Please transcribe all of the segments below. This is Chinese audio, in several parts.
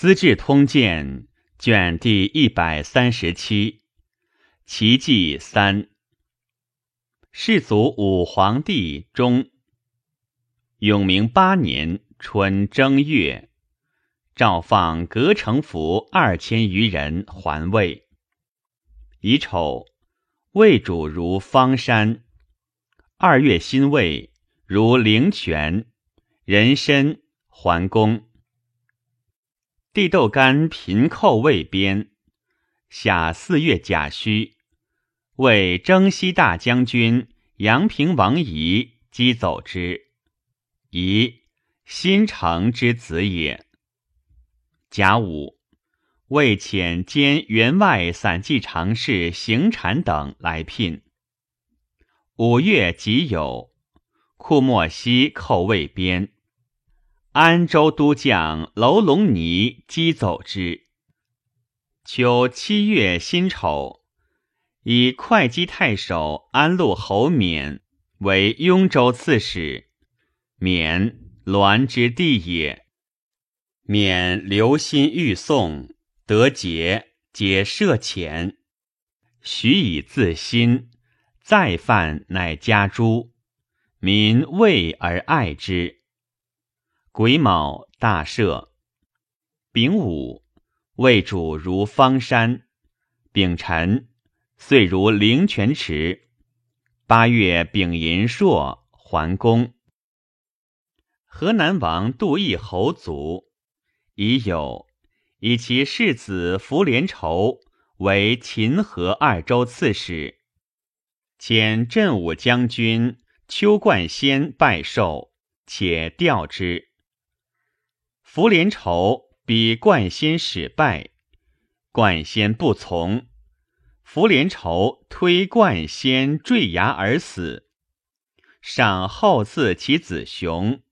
资治通鉴》卷第一百三十七，奇迹三。世祖武皇帝中，永明八年春正月，诏放隔城府二千余人还魏。乙丑，魏主如方山。二月辛未，如灵泉，人参桓公。帝豆干平寇魏边，夏四月甲戌，为征西大将军阳平王仪击走之。仪，新城之子也。甲午，为遣兼员外散骑常侍邢禅等来聘。五月己酉，库莫西寇未边。安州都将楼龙尼击走之。秋七月辛丑，以会稽太守安陆侯冕为雍州刺史。冕栾之地也。冕留心欲送，得节，皆赦遣。许以自新，再犯乃加诛。民畏而爱之。癸卯，大赦。丙午，魏主如方山。丙辰，岁如灵泉池。八月丙寅朔，桓公。河南王杜义侯卒，已有以其世子符连仇为秦河二州刺史，遣镇武将军邱冠先拜寿，且调之。福连仇比冠先使败，冠先不从，福连仇推冠先坠崖而死。赏后赐其子雄，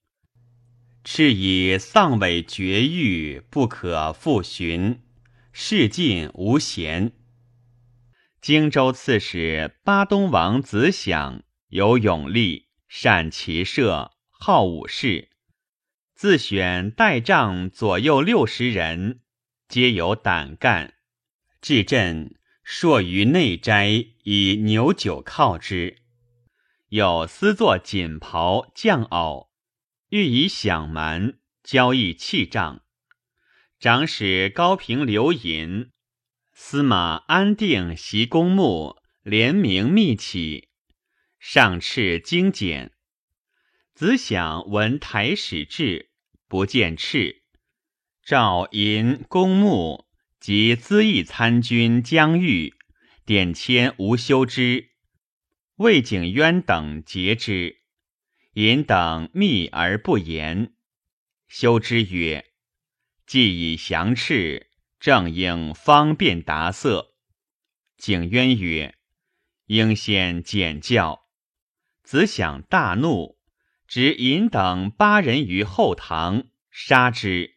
敕以丧尾绝育，不可复寻。事尽无贤。荆州刺史巴东王子享有勇力，善骑射，好武士。自选代帐左右六十人，皆有胆干。至镇，朔于内斋，以牛酒犒之。有私作锦袍将袄，欲以享蛮，交易器仗。长史高平刘寅，司马安定袭公墓，联名密启，上敕精简。子享闻台使至，不见敕，诏引公墓及资议参军姜玉，点迁吴修之、魏景渊等节之。引等密而不言。修之曰：“既以降敕，正应方便达色。”景渊曰：“应先简教。”子享大怒。执尹等八人于后堂杀之，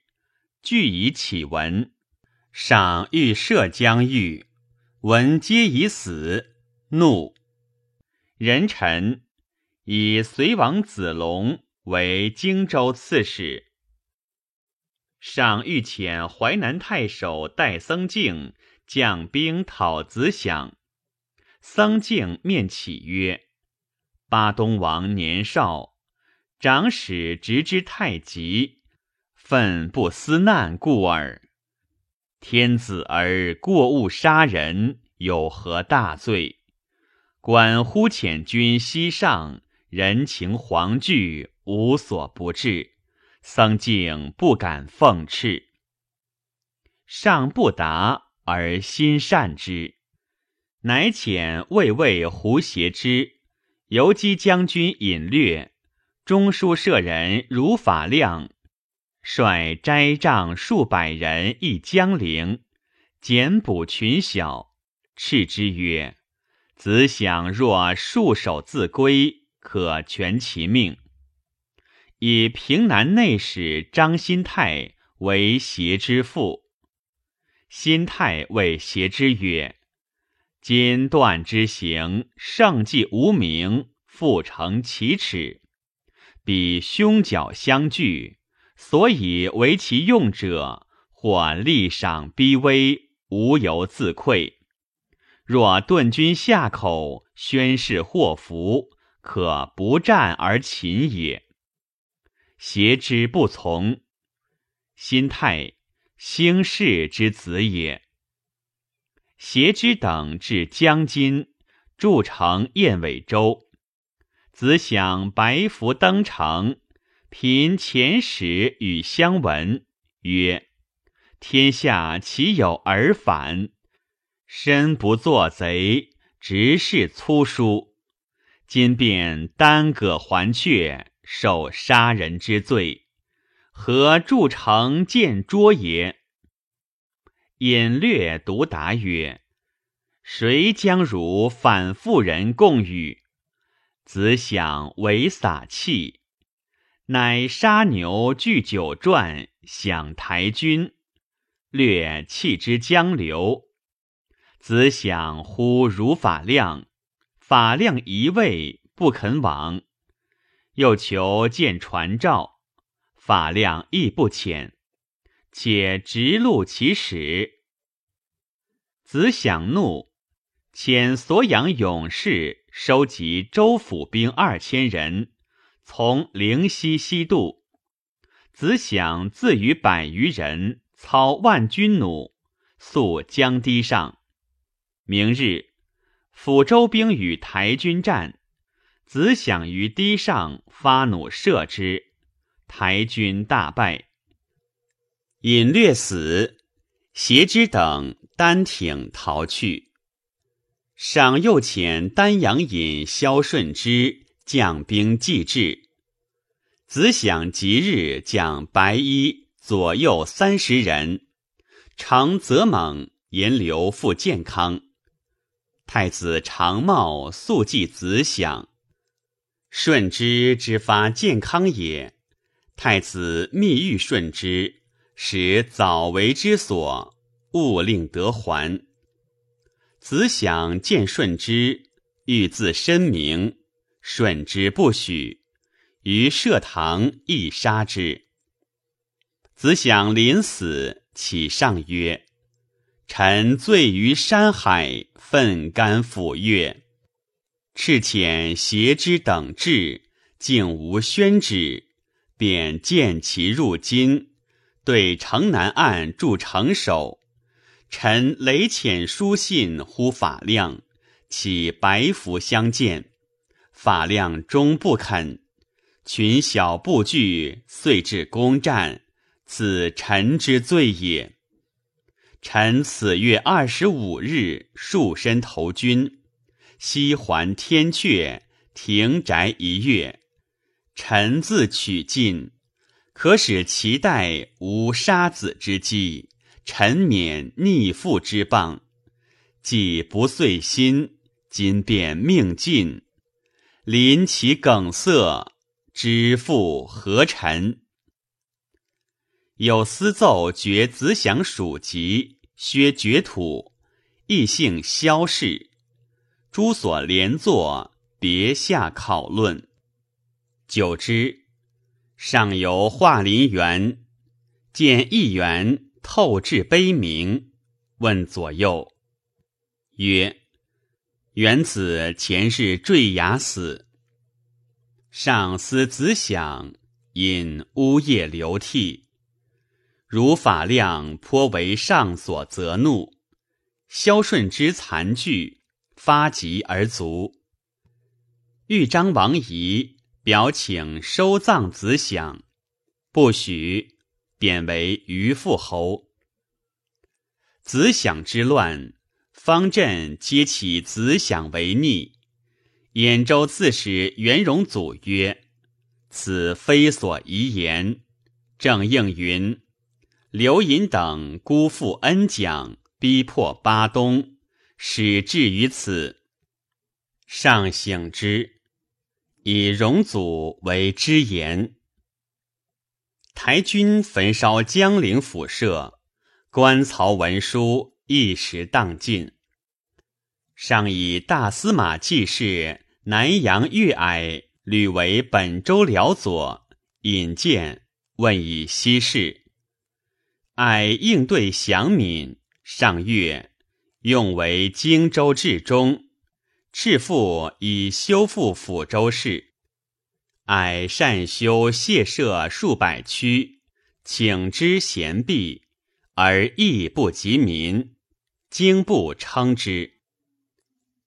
俱以启文。上欲赦将欲，闻皆已死，怒。人臣以隋王子龙为荆州刺史。上欲遣淮南太守戴僧敬将兵讨子享。僧敬面启曰：“巴东王年少。”长史执之太急，愤不思难故耳。天子而过误杀人，有何大罪？管忽遣军西上，人情惶惧，无所不至。僧敬不敢奉敕，上不答而心善之，乃遣卫尉胡协之、游击将军尹略。中书舍人如法亮率斋帐数百人诣江陵，简捕群小，斥之曰：“子享若束手自归，可全其命。”以平南内史张新泰为协之父。新泰谓协之曰：“今断之行，圣迹无名，复成其耻。”彼胸角相距，所以为其用者，或力赏逼威，无由自愧。若顿军下口，宣誓祸福，可不战而擒也。邪之不从，心态兴士之子也。邪之等至江津，筑城燕尾州。子享白服登城，凭前史与相闻，曰：“天下岂有尔反？”身不作贼，直是粗疏。今便耽搁还阙，受杀人之罪，何筑城见捉也？隐略独答曰：“谁将汝反妇人共语？”子想为撒气，乃杀牛聚酒馔，享台军，略弃之江流。子想呼如法亮，法亮一位不肯往，又求见传召，法亮亦不遣，且直录其使。子想怒，遣所养勇士收集州府兵二千人，从灵溪西渡。子想自与百余人操万军弩，宿江堤上。明日，抚州兵与台军战，子想于堤上发弩射之，台军大败。引略死，挟之等单挺逃去。赏又遣丹阳尹萧顺之将兵继至，子享即日将白衣左右三十人，常泽猛沿流赴健康。太子长茂速记子享，顺之之发健康也。太子密谕顺之，使早为之所，勿令得还。子享见顺之，欲自申明，顺之不许，于社堂亦杀之。子享临死，启上曰。臣醉于山海，愤肝抚月，赤遣挟之等至，竟无宣旨，便见其入京，对城南岸筑城守。臣累遣书信呼法亮，起白服相见，法亮终不肯，群小部聚，遂至攻战，此臣之罪也。臣此月二十五日束身投军，西还天阙，停宅一月。臣自取进，可使其代无杀子之机，臣免逆父之谤。既不遂心，今便命尽。临其梗塞，知父何臣？有私奏绝子享属籍，削爵土，亦姓萧氏。诸所连坐，别下考论。久之，上游华林园，见一员透至悲鸣，问左右曰：“元子前世坠崖死。”上思子想，因呜咽流涕。如法亮颇为上所责怒，萧顺之残具，发疾而卒。豫章王仪表请收葬子享，不许，贬为余父侯。子享之乱，方阵皆起子享为逆。兖州刺史袁荣祖曰：“此非所宜言。”正应云。刘隐等辜负恩奖，逼迫巴东，始至于此。上省之，以荣祖为之言。台军焚烧江陵府舍，官曹文书一时荡尽。上以大司马记事南阳岳矮屡为本州辽左引荐，问以西事。矮应对降敏，上月用为荆州治中，赤父以修复抚州事。爱善修谢舍数百区，请之贤毕，而义不及民，经不称之。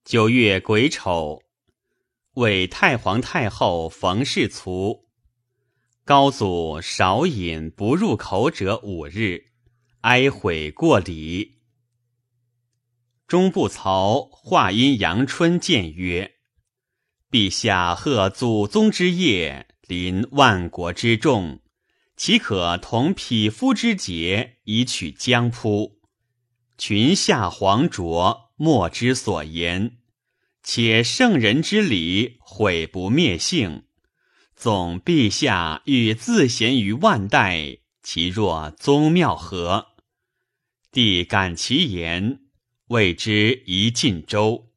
九月癸丑，为太皇太后冯氏卒。高祖少饮不入口者五日，哀悔过礼。中部曹化阴阳春见曰。陛下贺祖宗之业，临万国之众，岂可同匹夫之节以取江扑？群下黄浊，莫之所言。且圣人之礼，毁不灭性。总陛下欲自贤于万代，其若宗庙何？帝感其言，谓之一晋州。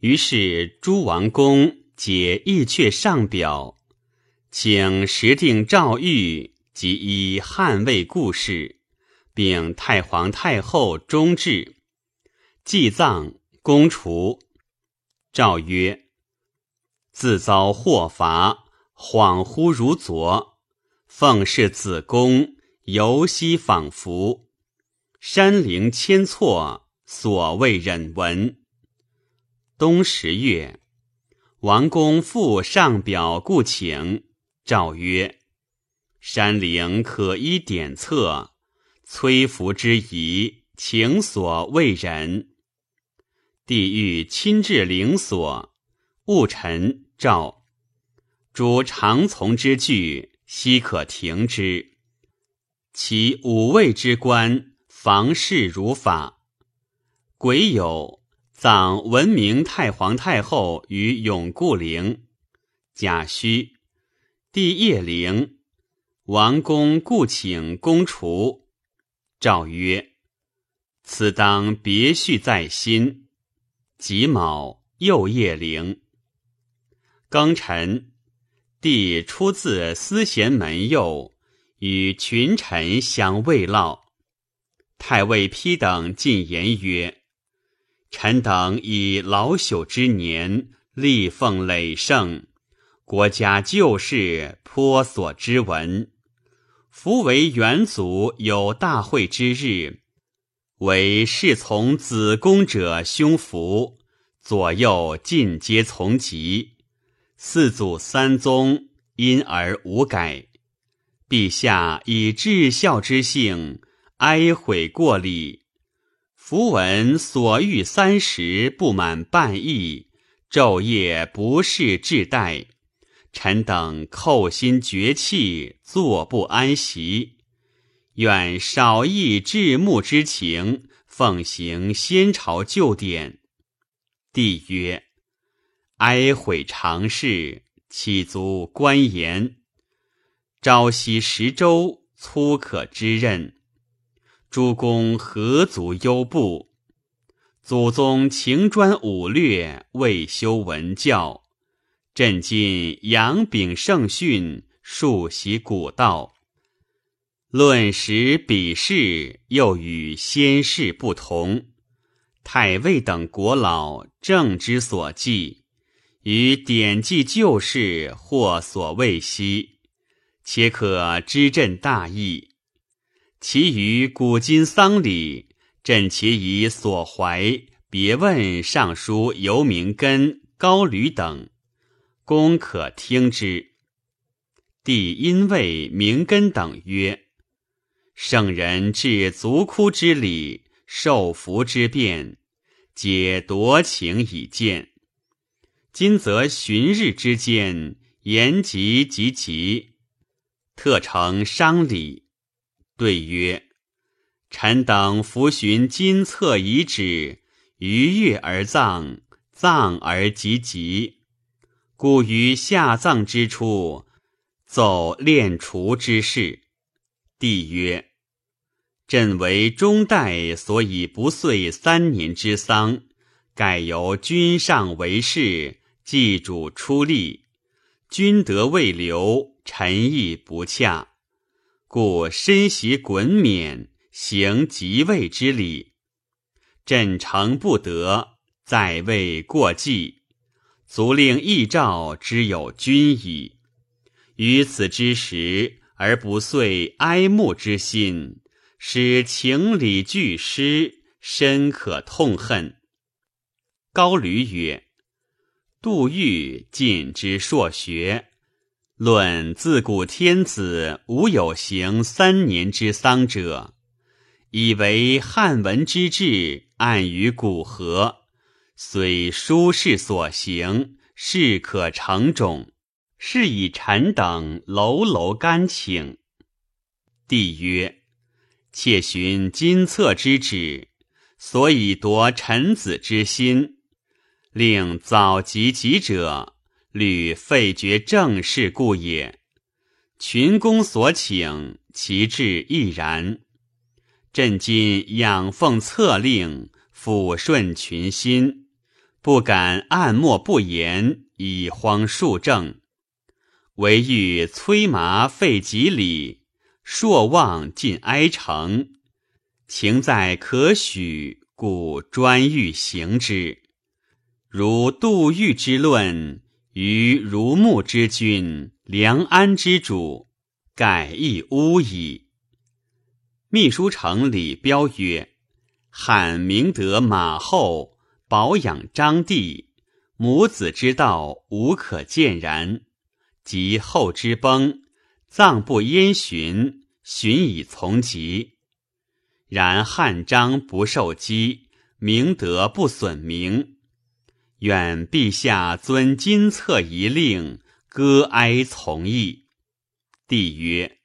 于是诸王公解义阙上表，请时定诏谕及以汉魏故事，并太皇太后终至，祭葬公除。诏曰：自遭祸罚，恍惚如昨。奉侍子宫，犹息仿佛。山陵千错，所谓忍闻。冬十月，王公复上表故请，诏曰：“山陵可依典册，崔服之仪，请所未忍。帝欲亲至陵所，务臣诏：诸常从之具，悉可停之。其五位之官，房事如法。癸酉。”葬文明太皇太后于永固陵，甲戌，帝业陵，王公故请公除。诏曰：此当别序在心。己卯，又业陵。庚辰，帝出自司贤门右，与群臣相慰劳。太尉丕等进言曰。臣等以老朽之年，立奉累盛，国家旧事颇所知闻。夫为元祖有大会之日，为侍从子宫者兄服，左右尽皆从疾。四祖三宗因而无改。陛下以至孝之性，哀悔过礼。符文所欲三十不满半亿，昼夜不适至待，臣等叩心绝气，坐不安席。愿少益至慕之情，奉行先朝旧典。帝曰：“哀悔常事，岂足观言？朝夕十周，粗可知任。”诸公何足忧怖？祖宗勤专武略，未修文教。朕今扬秉圣训，述习古道。论时比事，又与先世不同。太尉等国老，正之所记，与典记旧事，或所未悉，且可知朕大义。其余古今丧礼，朕且以所怀别问尚书尤明根、高吕等，公可听之。帝因谓明根等曰：“圣人至足哭之礼，受福之变，皆夺情以见。今则旬日之间，言及及及，特成商礼。”对曰：“臣等伏寻金册遗旨，逾越而葬，葬而及吉。故于下葬之处，奏炼除之事。”帝曰：“朕为中代，所以不遂三年之丧，改由君上为事，祭主出力，君德未留，臣意不洽。”故身袭衮冕，行即位之礼。朕诚不得，在位过继，足令义诏之有君矣。于此之时，而不遂哀慕之心，使情理俱失，深可痛恨。高吕曰：“杜预尽之硕学，论自古天子无有行三年之丧者，以为汉文之治暗于古河，虽书事所行，事可成种。是以臣等楼楼干请。”帝曰：“妾寻金策之旨，所以夺臣子之心。”令早及己者，屡废绝政事故也。群公所请，其志亦然。朕今仰奉策令，抚顺群心，不敢暗默不言，以荒庶政。唯欲催麻废吉礼，朔望尽哀诚，情在可许，故专欲行之。如杜预之论，于如沐之君，梁安之主，盖亦污矣。秘书丞李彪曰：“汉明德马后，保养张帝，母子之道无可见然。及后之崩，葬不焉循，循以从疾。然汉章不受讥，明德不损名。”愿陛下遵金策一令，割哀从义。帝曰：“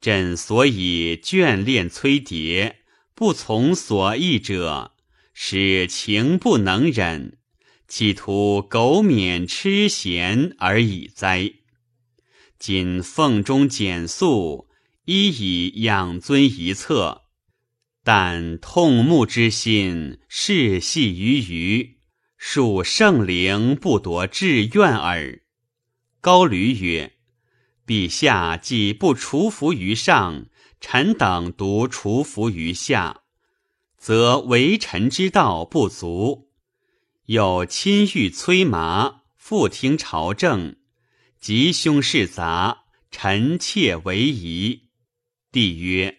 朕所以眷恋崔蝶，不从所意者，使情不能忍，企图苟免吃咸而已哉。今奉中简素，一以养尊一策，但痛慕之心，事系于余。”恕圣灵不夺志愿耳。高吕曰：“陛下既不除服于上，臣等独除服于下，则为臣之道不足。有亲御催麻，复听朝政，吉凶事杂，臣妾为疑。”帝曰：“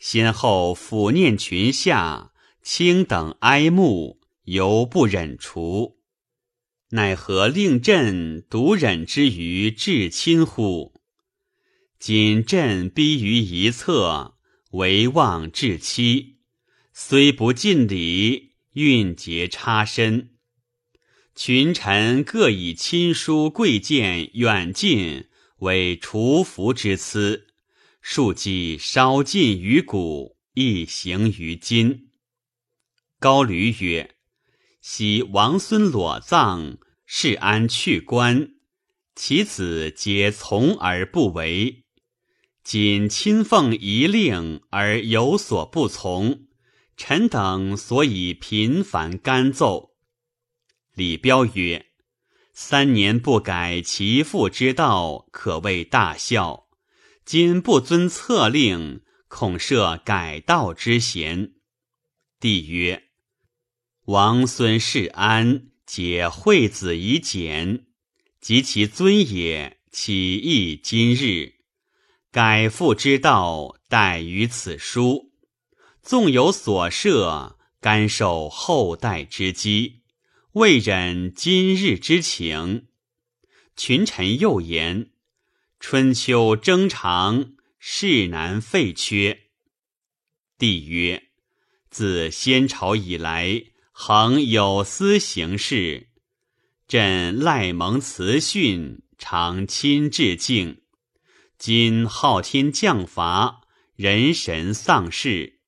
先后抚念群下，卿等哀慕。”犹不忍除，奈何令朕独忍之于至亲乎？今朕逼于一侧，唯望至期，虽不尽礼，运节差身。群臣各以亲疏贵贱远近为除服之赐，庶几稍近于古，亦行于今。高吕曰。昔王孙裸葬，是安去官，其子皆从而不为。仅亲奉遗令而有所不从，臣等所以频繁干奏。李彪曰：“三年不改其父之道，可谓大孝。今不遵策令，恐涉改道之嫌。”帝曰。王孙世安，皆惠子以简，及其尊也，岂异今日？改父之道，待于此书。纵有所涉，甘受后代之讥，未忍今日之情。群臣又言：春秋征长，事难废缺。帝曰：自先朝以来。恒有司行事，朕赖蒙慈训，常亲致敬。今昊天降罚，人神丧世，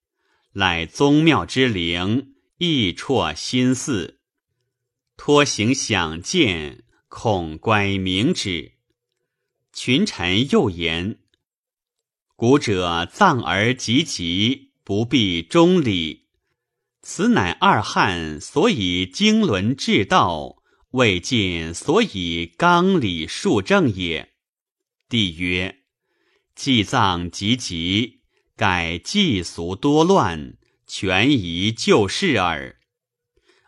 乃宗庙之灵，亦辍心祀。托行享见，恐乖明旨。群臣又言：古者葬而及吉，不必忠礼。此乃二汉所以经纶治道，魏晋所以纲理数政也。帝曰：祭葬急急，改祭俗多乱，权宜就事耳。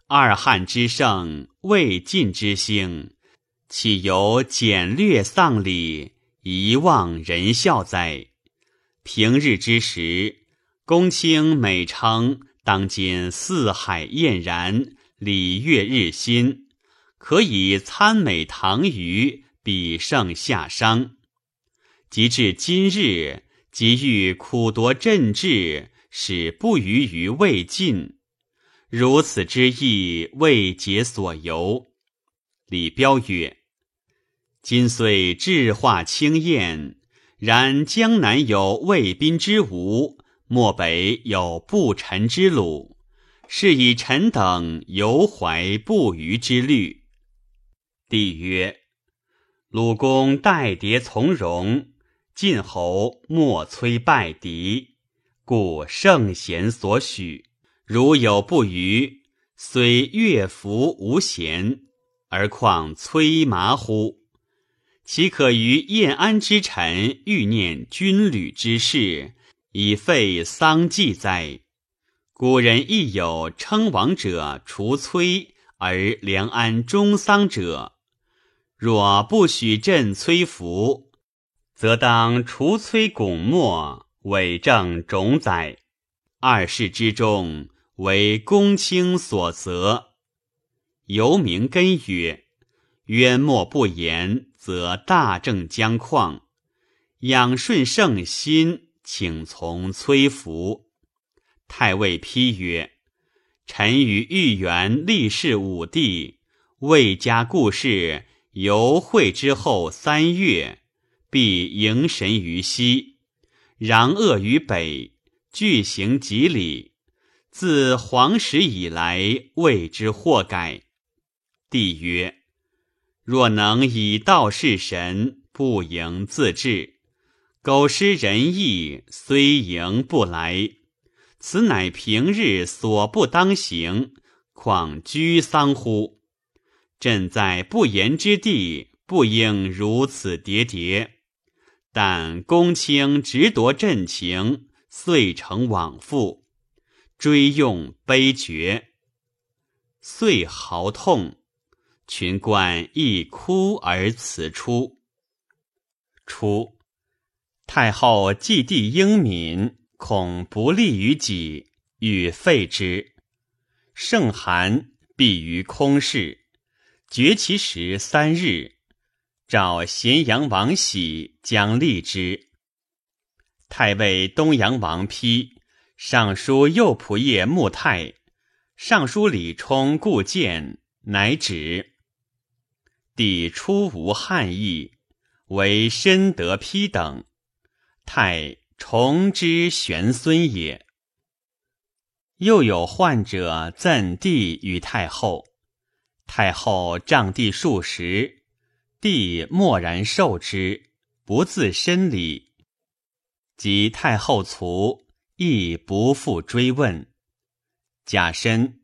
二汉之盛，魏晋之兴，岂由简略丧礼，遗忘仁孝哉？平日之时，公卿每称当今四海晏然，礼乐日新，可以参美唐虞，比胜夏商。及至今日，即欲苦夺政治，使不虞于魏晋。如此之意，未解所由。李彪曰：“今虽智化清晏。”然江南有魏宾之吴，漠北有不臣之鲁，是以臣等犹怀不虞之虑。帝曰：“鲁公待迭从容，晋侯莫摧败敌，故圣贤所许。如有不虞，虽乐服无贤，而况摧麻乎？”岂可于燕安之臣欲念军旅之事，以废丧祭哉？古人亦有称王者除崔而梁安终丧者。若不许朕崔服，则当除崔拱没，伪证种宰。二世之中，为公卿所责。尤明根曰：渊莫不言。则大政将旷，养顺圣心，请从崔福。太尉批曰：“臣与豫园立世武帝，魏家故事，游会之后三月，必迎神于西，攘恶于北，俱行吉礼。自黄时以来，未之祸改。”帝曰。若能以道事神，不迎自治，苟失仁义，虽迎不来。此乃平日所不当行，况居丧乎？朕在不言之地，不应如此喋喋。但公卿执夺朕情，遂成往复，追用悲绝，遂嚎痛。群官亦哭而辞出。出，太后祭帝英敏，恐不利于己，欲废之。盛寒，必于空室，绝其时三日。召咸阳王喜将立之。太尉东阳王丕、尚书右仆射穆泰、尚书李冲故谏，乃止。帝初无汉意，为深得丕等，太崇之玄孙也。又有患者赠帝与太后，太后杖帝数十，帝默然受之，不自申礼。及太后卒，亦不复追问。甲申，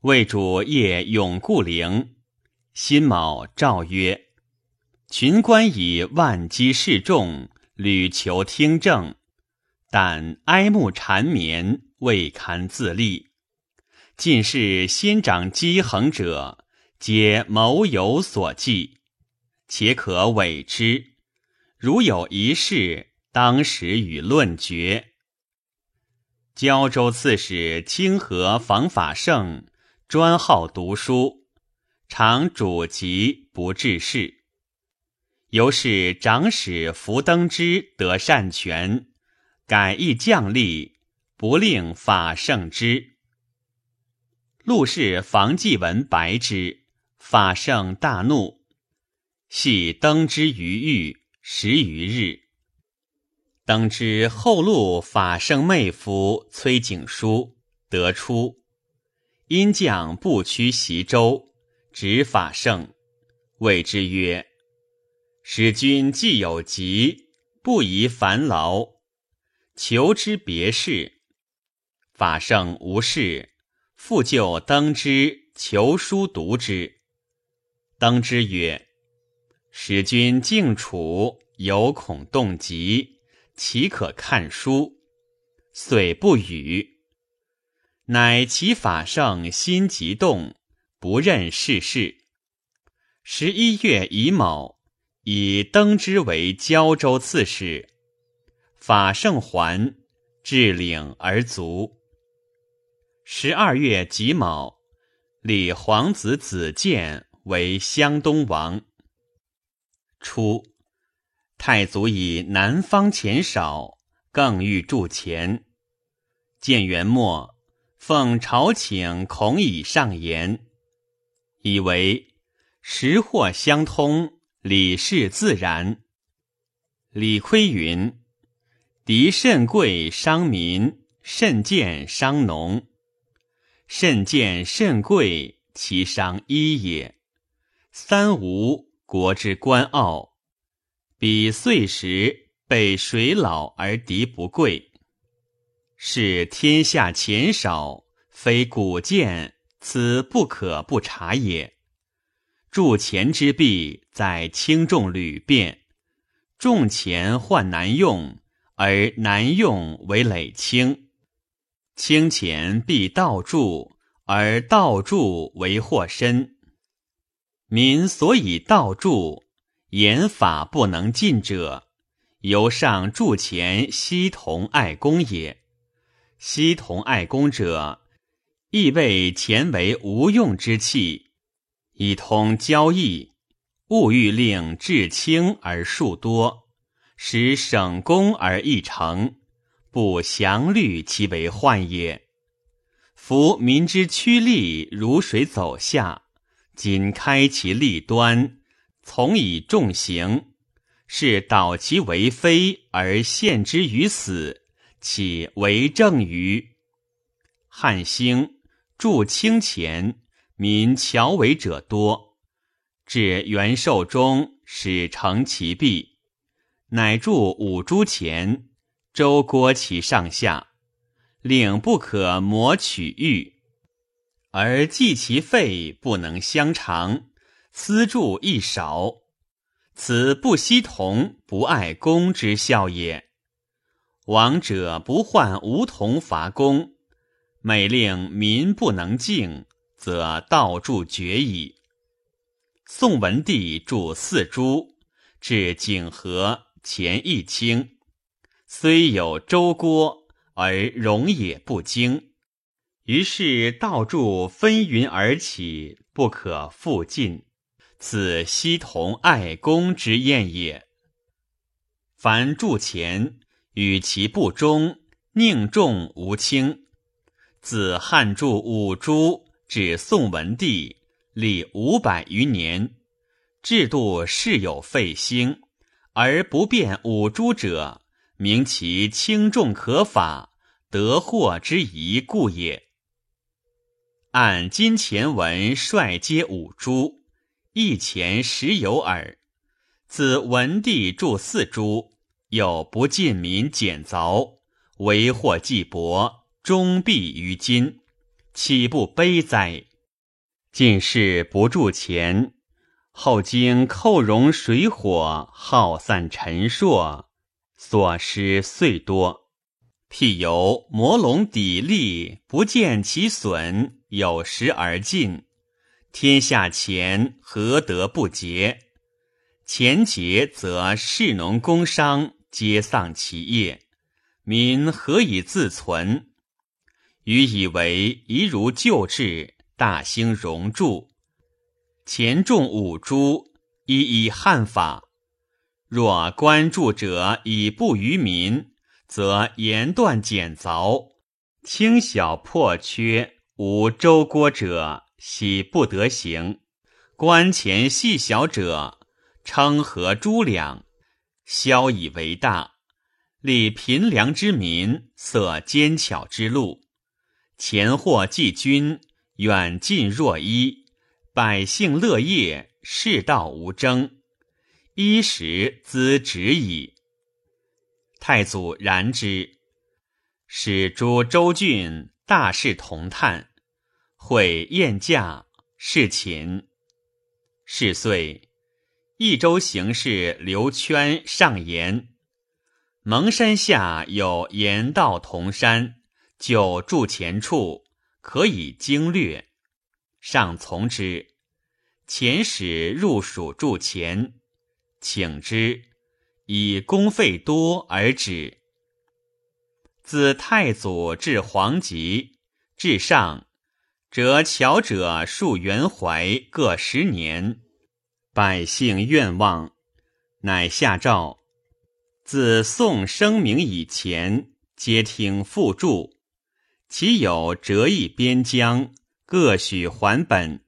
魏主夜永固陵。辛卯，诏曰：“群官以万机示众，屡求听政，但哀慕缠绵，未堪自立。近世先长积衡者，皆谋有所计，且可委之。如有一事，当时与论决。”胶州刺史清河房法胜，专好读书。常主疾不治事，由是长史福登之得善权，改易将吏，不令法胜之。陆氏房继文白之，法胜大怒，系登之于狱十余日。登之后录法胜妹夫崔景书得出，因将不屈袭州。执法圣，谓之曰：“使君既有疾，不宜烦劳，求之别事。”法圣无事，复就登之求书读之。登之曰：“使君静处，有恐动疾，岂可看书？遂不语。乃其法圣心急动，不任世事。十一月乙卯，以登之为胶州刺史。法圣还，至领而卒。十二月己卯，立皇子子建为湘东王。初，太祖以南方钱少，更欲铸钱。建元末，奉朝请，孔以上言，以为时货相通，礼事自然。李悝云：“敌甚贵，伤民；甚贱，伤农。甚贱甚贵，其伤一也。三无，国之官傲。彼岁时被水老而敌不贵，是天下钱少，非古贱，此不可不察也。铸钱之弊，在轻重屡变，重钱患难用，而难用为累轻。”轻钱必倒铸，而倒铸为祸深。民所以倒铸，言法不能尽者，由上铸钱悉同爱公也。悉同爱公者，亦谓钱为无用之器，以通交易，勿欲令至轻而数多，使省功而易成。不详虑其为患也。夫民之趋利如水走下，仅开其利端，从以重刑，是导其为非而陷之于死，岂为正于？汉兴铸清钱，民巧为者多，至元寿中，始成其弊，乃铸五铢钱。周郭其上下，令不可磨取玉，而计其费不能相偿，私铸亦少，此不惜同不爱公之效也。王者不患无同伐公，每令民不能敬，则道铸绝矣。宋文帝铸四铢，至景和钱一清。虽有周郭，而容也不精。于是道柱纷纭而起，不可复进。此悉同爱公之宴也。凡铸钱，与其不忠，宁重无轻。自汉铸五铢至宋文帝，历五百余年，制度事有废兴，而不变五铢者。明其轻重可法，得祸之宜故也。按今钱文率皆五铢，一钱十有耳。自文帝铸四铢，又不尽民减凿，为祸既薄，终必于今，岂不悲哉？进士不铸钱，后经寇戎水火，耗散陈硕。所失遂多，譬由磨龙砥砺，不见其损，有时而尽。天下钱何得不竭？钱竭则士农工商皆丧其业，民何以自存？予以为宜如旧制，大兴熔铸，钱重五铢，一以汉法。若关注者以不于民，则言断简凿，轻小破缺，无周郭者，喜不得行；官钱细小者，称和诸两，萧以为大，立贫良之民，塞奸巧之路，钱货济君，远近若一，百姓乐业，世道无争。衣食资止矣。太祖然之，使诸州郡大事同叹，会宴驾，侍寝。是岁，益州行事刘圈上言：蒙山下有岩道铜山，就筑前处，可以经略。上从之，遣使入蜀筑前，请之，以功费多而止。自太祖至皇极，至上，则巧者数元怀各十年，百姓愿望，乃下诏：自宋声明以前，皆听复著。其有折翼边疆，各许还本。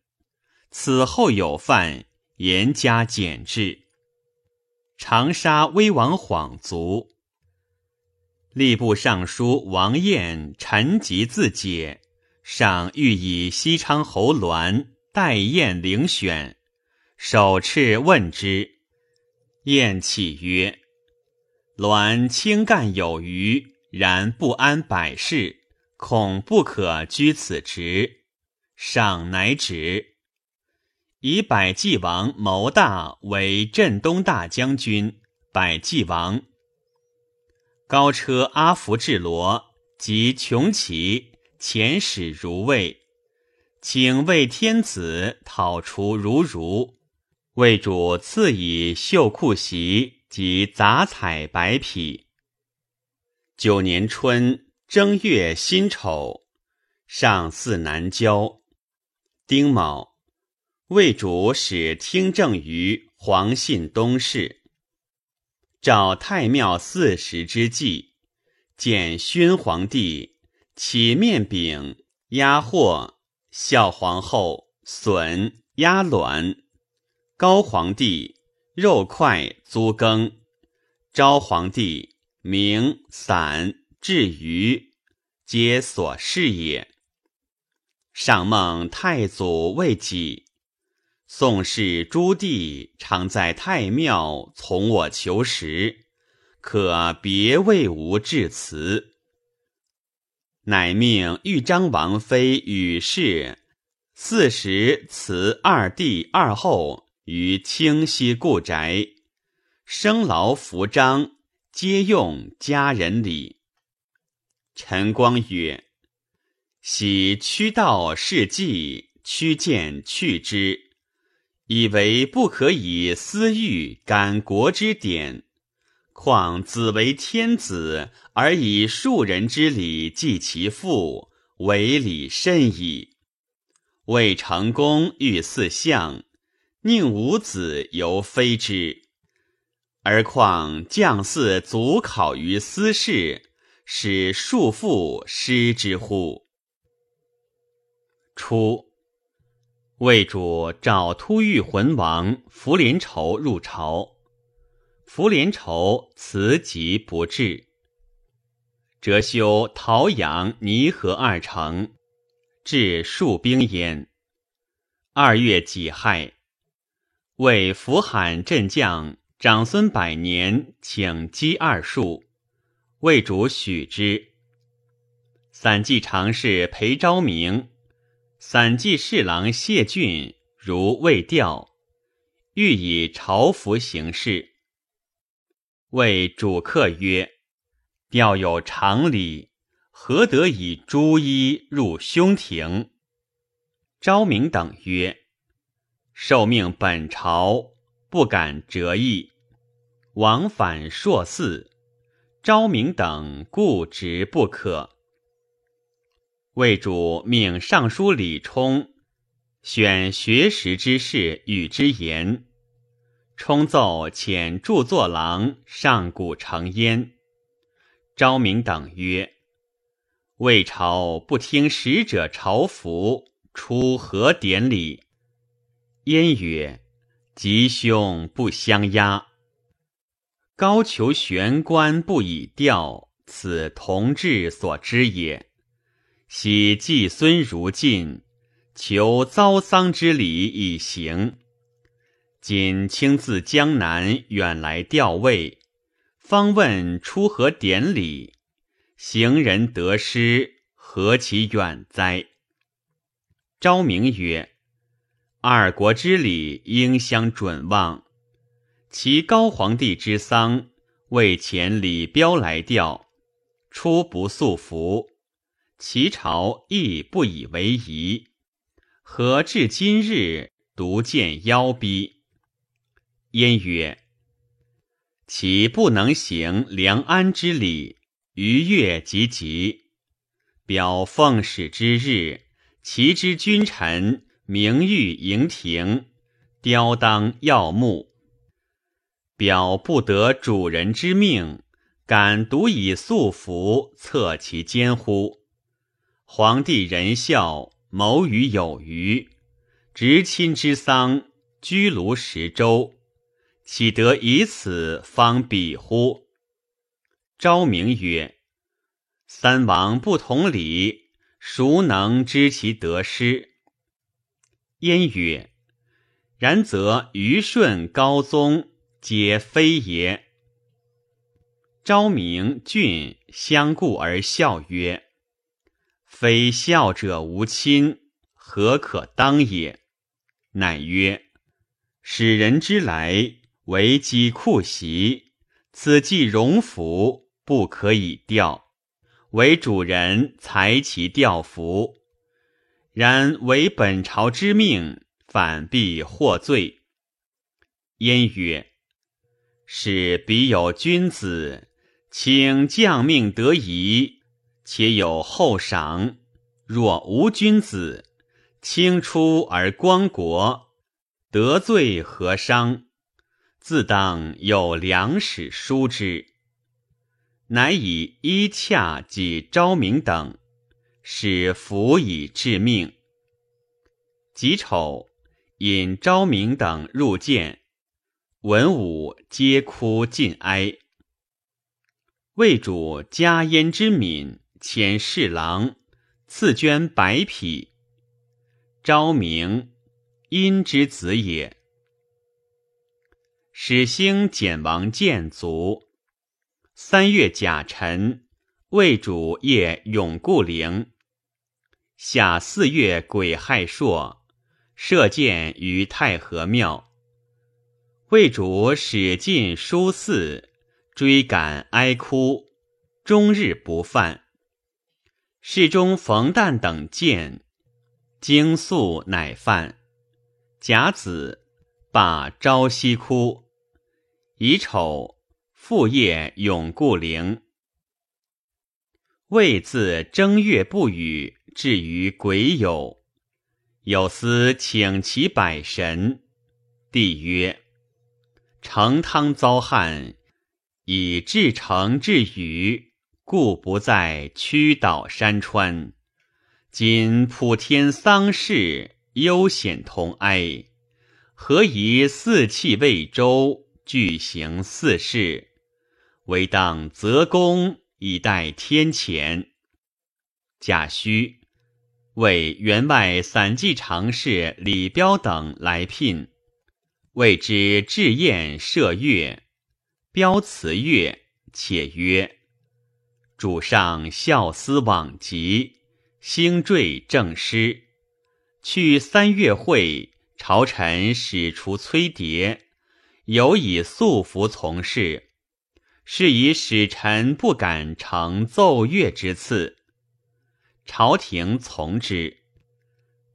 此后有犯，严加减制。长沙威王晃卒。吏部尚书王彦陈疾自解，上欲以西昌侯鸾代彦领选，手敕问之。彦启曰：“鸾清干有余，然不安百事，恐不可居此职。”赏乃止。以百济王谋大为镇东大将军，百济王。高车阿福至罗及穷奇遣使如魏，请为天子讨除如如。魏主赐以绣裤席及杂彩白匹。九年春正月辛丑，上巳南郊，丁卯，魏主使听政于黄信东市。召太庙四时之际，见宣皇帝起面饼压货，孝皇后笋鸭卵，高皇帝肉块租羹，昭皇帝明散。至于，皆所事也。上梦太祖未己。宋氏诸帝常在太庙从我求食，可别为吾致辞。乃命豫章王妃与氏四时辞二弟二后于清溪故宅，生劳服章，皆用家人礼。陈光曰：“喜屈道事迹，屈见去之。”以为不可以私欲感国之典，况子为天子，而以庶人之礼祭其父，为礼甚矣。魏成功欲嗣相，宁无子犹非之？而况将嗣祖考于私事，使庶父失之乎？初。魏主召突遇魂王伏连仇入朝，伏连仇辞疾不至，折修陶阳、泥河二城，至戍兵焉。二月己亥，为扶罕镇将长孙百年请击二戍，魏主许之。散骑常侍裴昭明。散骑侍郎谢俊如未调，欲以朝服行事。谓主客曰：“调有常理，何得以朱衣入宫廷？”昭明等曰：“受命本朝，不敢折翼，往返硕寺。昭明等固执不可。”魏主命尚书李冲选学识之士与之言，冲奏遣著作郎上古成焉。昭明等曰：“魏朝不听使者朝服，出何典礼？”焉曰：“吉凶不相压，高俅玄关不以调，此同治所知也。”喜季孙如晋，求遭丧之礼以行。今亲自江南远来吊位，方问出何典礼？行人得失，何其远哉？昭明曰：“二国之礼，应相准望。其高皇帝之丧，为遣李彪来调，初不素服，其朝亦不以为疑。何至今日独见妖逼？焉曰：“其不能行梁安之礼，逾越即吉。表奉使之日，其之君臣名誉迎庭，雕当耀目。表不得主人之命，敢独以素服测其奸乎？皇帝仁孝。”谋于有余，执亲之丧，居庐十州，岂得以此方比乎？昭明曰：“三王不同礼，孰能知其得失？”焉曰：“然则虞舜、高宗皆非也。”昭明俊相顾而笑曰。非孝者无亲，何可当也？乃曰：使人之来，为积库席，此既荣服，不可以调。为主人裁其调服，然为本朝之命，反必获罪。焉曰：使彼有君子，请将命得宜。且有厚赏，若无君子，轻出而光国，得罪何伤？自当有良史书之。乃以衣洽及昭明等，使服以致命。己丑，引昭明等入见，文武皆哭尽哀。魏主加焉之敏。遣侍郎赐绢百匹。昭明，殷之子也。始兴简王建卒。三月甲辰，魏主谒永固陵。夏四月癸亥朔，射箭于太和庙。魏主使进书寺，追赶哀哭，终日不犯。侍中冯旦等见，惊肃乃犯。甲子，罢朝夕哭。乙丑，复夜永固陵。未自正月不雨，至于癸酉，有司请其百神。帝曰：“成汤遭旱，以至成至雨。”故不在屈倒山川，今普天丧事，悠显同哀。何以四气未周，俱行四事？唯当择公以待天谴。贾诩为员外散骑常侍李彪等来聘，谓之置宴设乐，标辞乐，且曰。主上孝思往极，兴坠正师。去三月会，朝臣使除崔牒，有以素服从事，是以使臣不敢承奏乐之赐。朝廷从之。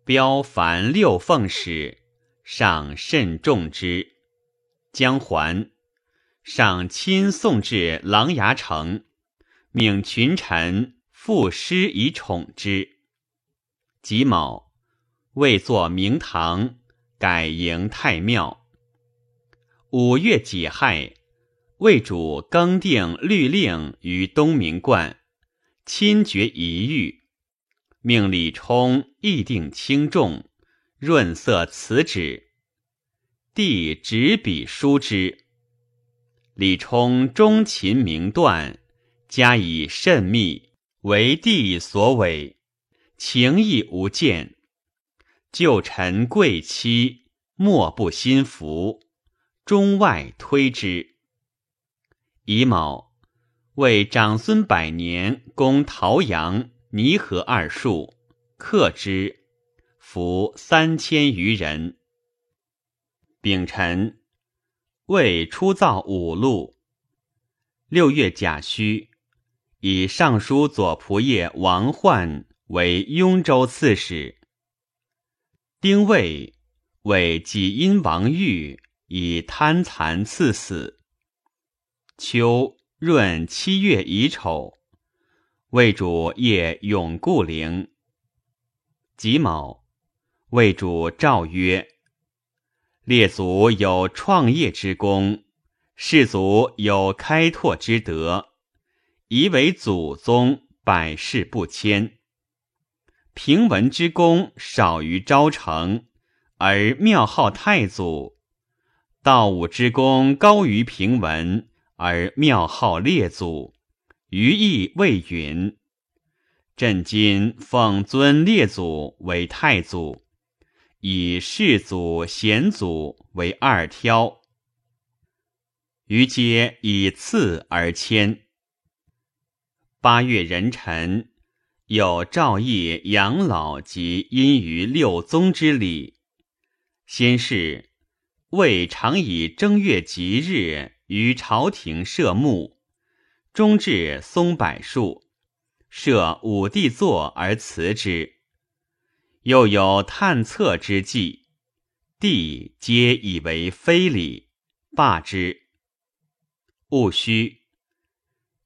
标凡六奉使，上甚重之。将还，上亲送至琅琊城。命群臣赋诗以宠之。己卯，未作明堂，改营太庙。五月己亥，魏主更定律令于东明观，亲决一谕，命李冲议定轻重，润色辞旨。帝执笔书之。李冲钟琴明断。加以甚密，为帝所委，情义无间。旧臣贵戚莫不心服，中外推之。乙卯，为长孙百年攻陶阳、泥河二戍，克之，俘三千余人。丙辰，为初造五路。六月甲戌，以尚书左仆射王焕为雍州刺史。丁未，为己阴王玉以贪残赐死。秋闰七月乙丑，魏主夜永固陵。己卯，魏主诏曰：列祖有创业之功。士族有开拓之德，宜为祖宗，百世不迁。平文之功少于昭成，而庙号太祖；道武之功高于平文，而庙号列祖。余意未允。朕今奉尊列祖为太祖，以世祖、贤祖为二挑。余皆以次而迁。八月壬辰，有赵义养老及因于六宗之礼。先是，魏常以正月吉日于朝廷设墓，终至松柏树，设五帝座而辞之。又有探测之计，帝皆以为非礼，罢之。戊戌，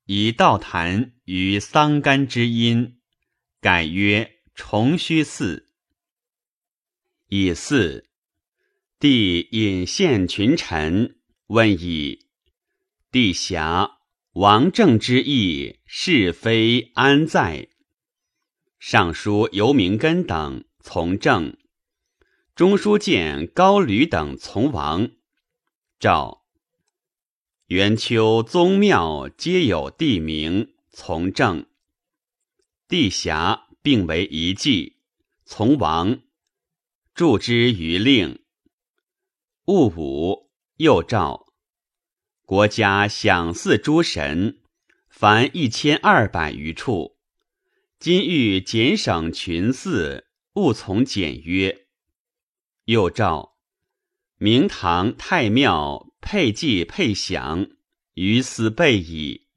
以道坛于桑干之阴，改曰重虚寺。乙巳，帝引献群臣问以：帝侠王政之意，是非安在？尚书尤明根等从政，中书监高吕等从王。诏。元丘宗庙皆有地名，从政。地辖并为一计，从王著之于令。戊午，又诏国家享祀诸神，凡一千二百余处。今欲减省群祀，勿从简约。又诏明堂太庙。配祭配享，于斯备矣。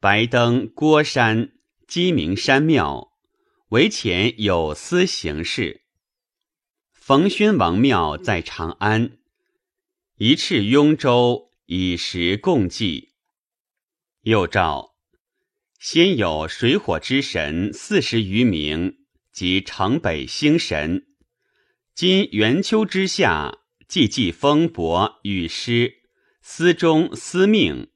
白登郭山鸡鸣山庙，为前有司行事。冯宣王庙在长安，一敕雍州以时共祭。又诏先有水火之神四十余名，及城北星神。今元秋之下。祭祭风伯与师司中司命，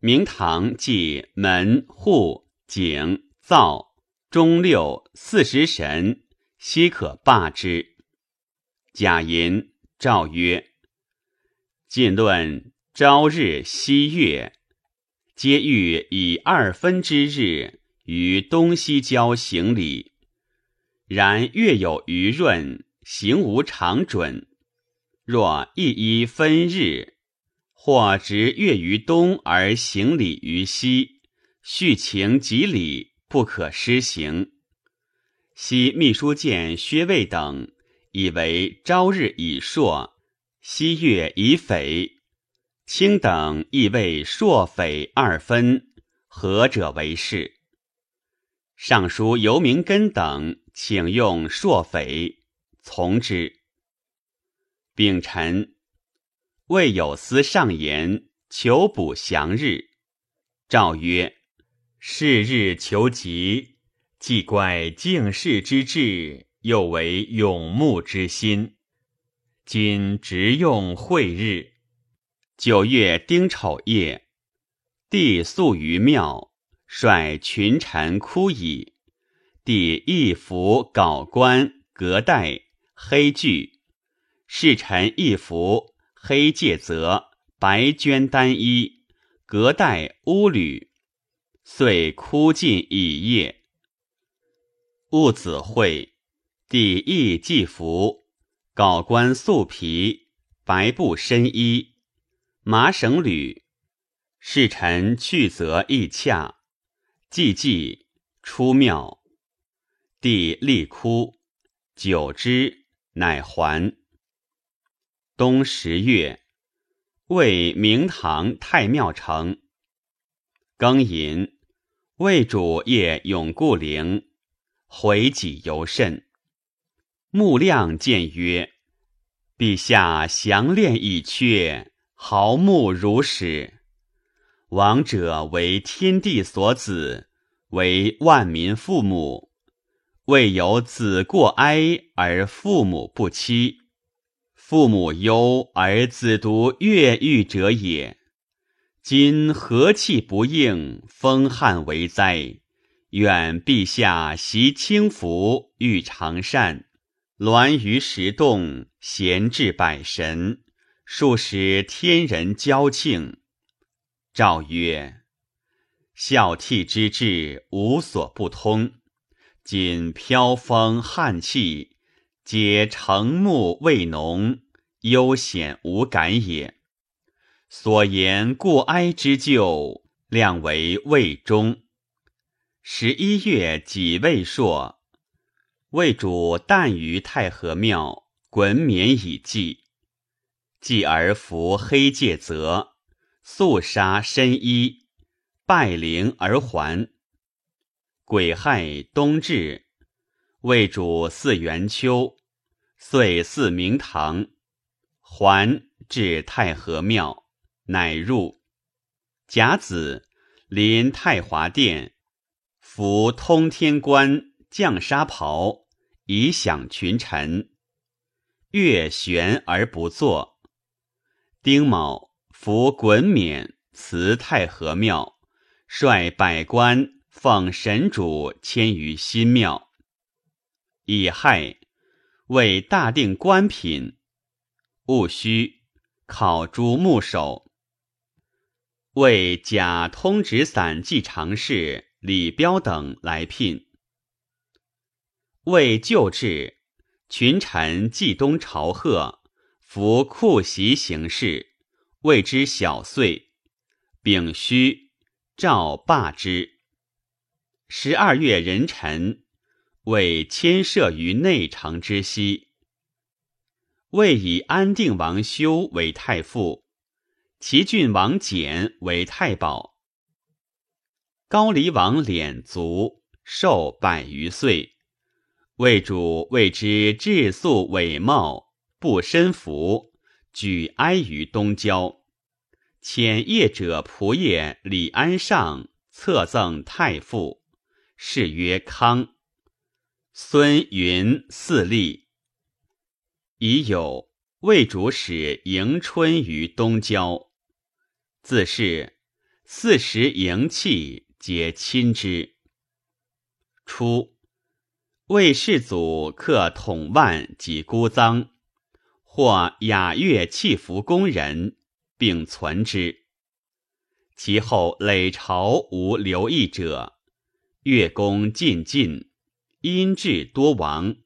明堂祭门户井灶中六四十神，悉可罢之。贾寅诏曰：晋论朝日夕月，皆欲以二分之日于东西郊行礼。然月有余润，行无常准。若一一分日，或执月于东而行礼于西，续情及礼，不可施行。昔秘书监薛卫等以为朝日以朔，夕月以匪，卿等亦谓朔匪二分，何者为是？尚书尤明根等请用朔匪，从之。丙辰，未有司上言求补祥日。诏曰：是日求吉，既怪敬事之志，又为永慕之心。今直用会日。九月丁丑夜，帝宿于庙，率群臣哭矣。帝一服缟冠革带黑具。侍臣一服黑戒则白绢单衣，隔带乌履，遂哭尽一夜。戊子会，帝亦祭服，缟冠素皮，白布深衣，麻绳履。侍臣去则亦洽，祭祭出庙。帝立哭，久之，乃还。冬十月，为明堂太庙成。庚寅，魏主夜永固陵，回己尤甚。穆亮见曰：“陛下详练已缺，豪穆如始。王者为天地所子，为万民父母，未有子过哀而父母不欺，父母忧而子独越狱者也。”今和气不应，风旱为灾。愿陛下习清福，欲常善，鸾于石洞，闲置百神，数使天人交庆。诏曰：孝悌之志，无所不通。今飘风旱气，皆成木未浓，悠显无感也。所言故哀之旧，量为魏中。十一月己未朔，魏主诞于太和庙，衮冕以祭。继而服黑戒则，素杀深衣，拜灵而还。癸亥冬至，魏主祀元秋，遂祀明堂，还至太和庙。乃入甲子，临太华殿，服通天冠，降沙袍，以享群臣。月悬而不作。丁卯，服衮冕，辞太和庙，率百官奉神主迁于新庙。乙亥，为大定官品。戊戌，考诸牧首。为假通直散记常侍李彪等来聘。为旧制，群臣冀东朝贺，服库席行事，谓之小岁。丙戌，诏罢之。十二月壬辰，为迁设于内城之西。魏以安定王修为太傅。齐郡王简为太保，高黎王敛卒，寿百余岁。魏主谓之质素伟貌，不身服，举哀于东郊。遣业者仆业李安上册赠太傅，是曰康。孙云四立，已有魏主使迎春于东郊。自是四时迎气，皆亲之。初，魏世祖克统万及孤臧，或雅乐器服工人，并存之。其后累朝无留意者，乐工尽尽，音质多亡。